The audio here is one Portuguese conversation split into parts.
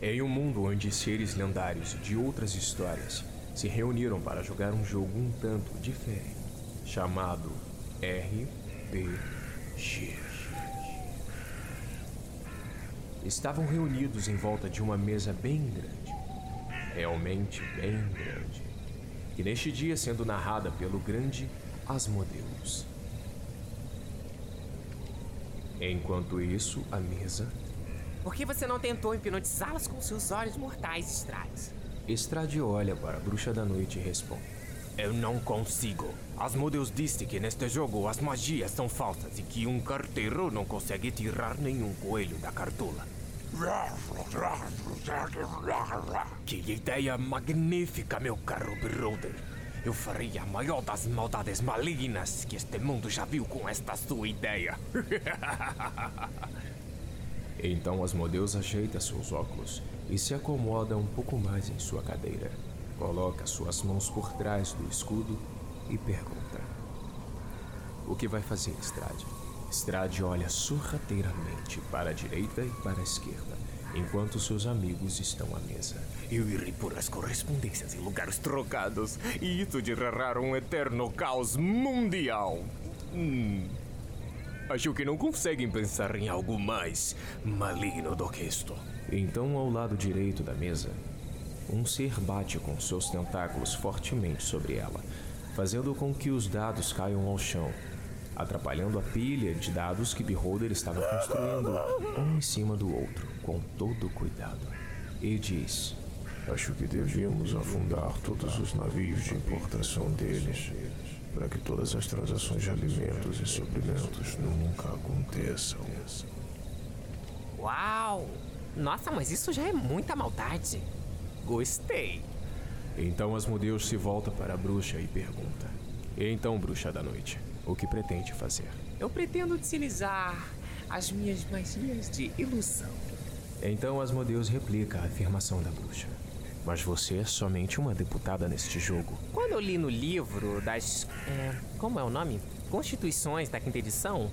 Em um mundo onde seres lendários de outras histórias se reuniram para jogar um jogo um tanto diferente, chamado RPG. Estavam reunidos em volta de uma mesa bem grande, realmente bem grande, que neste dia sendo narrada pelo grande Asmodeus. Enquanto isso, a mesa Por que você não tentou hipnotizá-las com seus olhos mortais, Strades? Estrade olha para a bruxa da noite e responde. Eu não consigo. Asmodeus disse que neste jogo as magias são falsas e que um carteiro não consegue tirar nenhum coelho da cartola. Que ideia magnífica, meu caro brother. Eu faria a maior das maldades malignas que este mundo já viu com esta sua ideia. Então Asmodeus ajeita seus óculos e se acomoda um pouco mais em sua cadeira. Coloca suas mãos por trás do escudo e pergunta: O que vai fazer, Estrade? Estrade olha sorrateiramente para a direita e para a esquerda, enquanto seus amigos estão à mesa. Eu irei pôr as correspondências em lugares trocados e isso gerará um eterno caos mundial. Hum. Acho que não conseguem pensar em algo mais maligno do que isto. Então, ao lado direito da mesa, um ser bate com seus tentáculos fortemente sobre ela, fazendo com que os dados caiam ao chão, atrapalhando a pilha de dados que Beholder estava construindo, um em cima do outro, com todo cuidado. E diz: Acho que devíamos afundar todos os navios de importação deles, para que todas as transações de alimentos e suprimentos nunca aconteçam. Uau! Nossa, mas isso já é muita maldade. Gostei. Então Asmodeus se volta para a bruxa e pergunta: então, bruxa da noite, o que pretende fazer? Eu pretendo utilizar as minhas magias de ilusão. Então Asmodeus replica a afirmação da bruxa. Mas você é somente uma deputada neste jogo. Quando eu li no livro das. é, como é o nome? Constituições da quinta edição,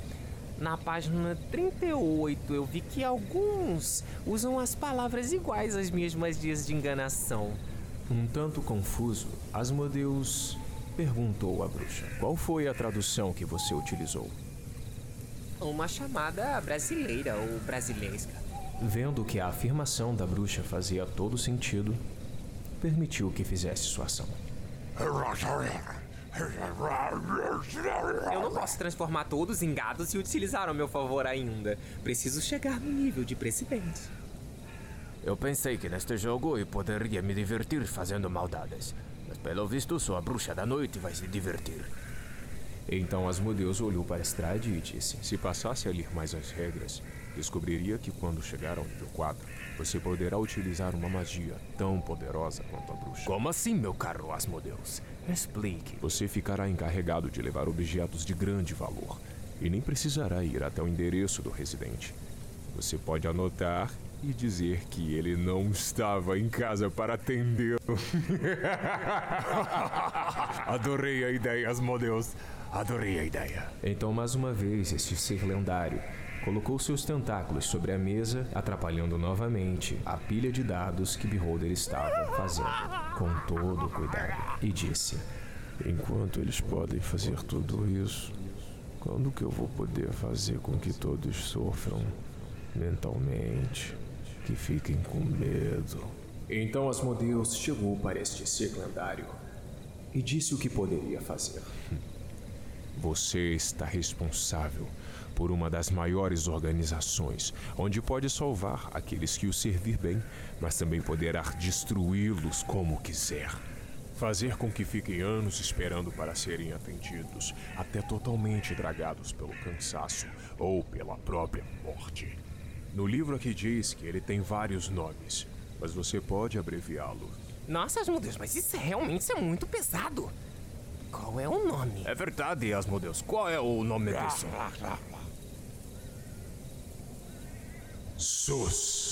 na página 38 eu vi que alguns usam as palavras iguais às minhas magias de enganação. Um tanto confuso, Asmodeus perguntou à bruxa: Qual foi a tradução que você utilizou? Uma chamada brasileira ou brasileira. Vendo que a afirmação da bruxa fazia todo sentido, permitiu que fizesse sua ação. Eu não posso transformar todos em gados e utilizar ao meu favor ainda. Preciso chegar no nível de presidente. Eu pensei que neste jogo eu poderia me divertir fazendo maldades. Mas pelo visto só a bruxa da noite vai se divertir. Então Asmodeus olhou para Estrade e disse: Se passasse a ler mais as regras, descobriria que quando chegar ao nível 4, você poderá utilizar uma magia tão poderosa quanto a bruxa. Como assim, meu caro Asmodeus? Explique. Você ficará encarregado de levar objetos de grande valor e nem precisará ir até o endereço do residente. Você pode anotar e dizer que ele não estava em casa para atendê-lo. Adorei a ideia, Asmodeus. Adorei a ideia. Então, mais uma vez, este ser lendário colocou seus tentáculos sobre a mesa, atrapalhando novamente a pilha de dados que Beholder estava fazendo, com todo cuidado, e disse: Enquanto eles podem fazer tudo isso, quando que eu vou poder fazer com que todos sofram mentalmente, que fiquem com medo? Então Asmodeus chegou para este ser lendário e disse o que poderia fazer. Você está responsável por uma das maiores organizações, onde pode salvar aqueles que o servir bem, mas também poderá destruí-los como quiser. Fazer com que fiquem anos esperando para serem atendidos, até totalmente dragados pelo cansaço ou pela própria morte. No livro aqui diz que ele tem vários nomes, mas você pode abreviá-lo. Nossa, Asmodeus, mas isso realmente é muito pesado. Qual é o nome? É verdade, Asmodeus. Qual é o nome disso? SUS.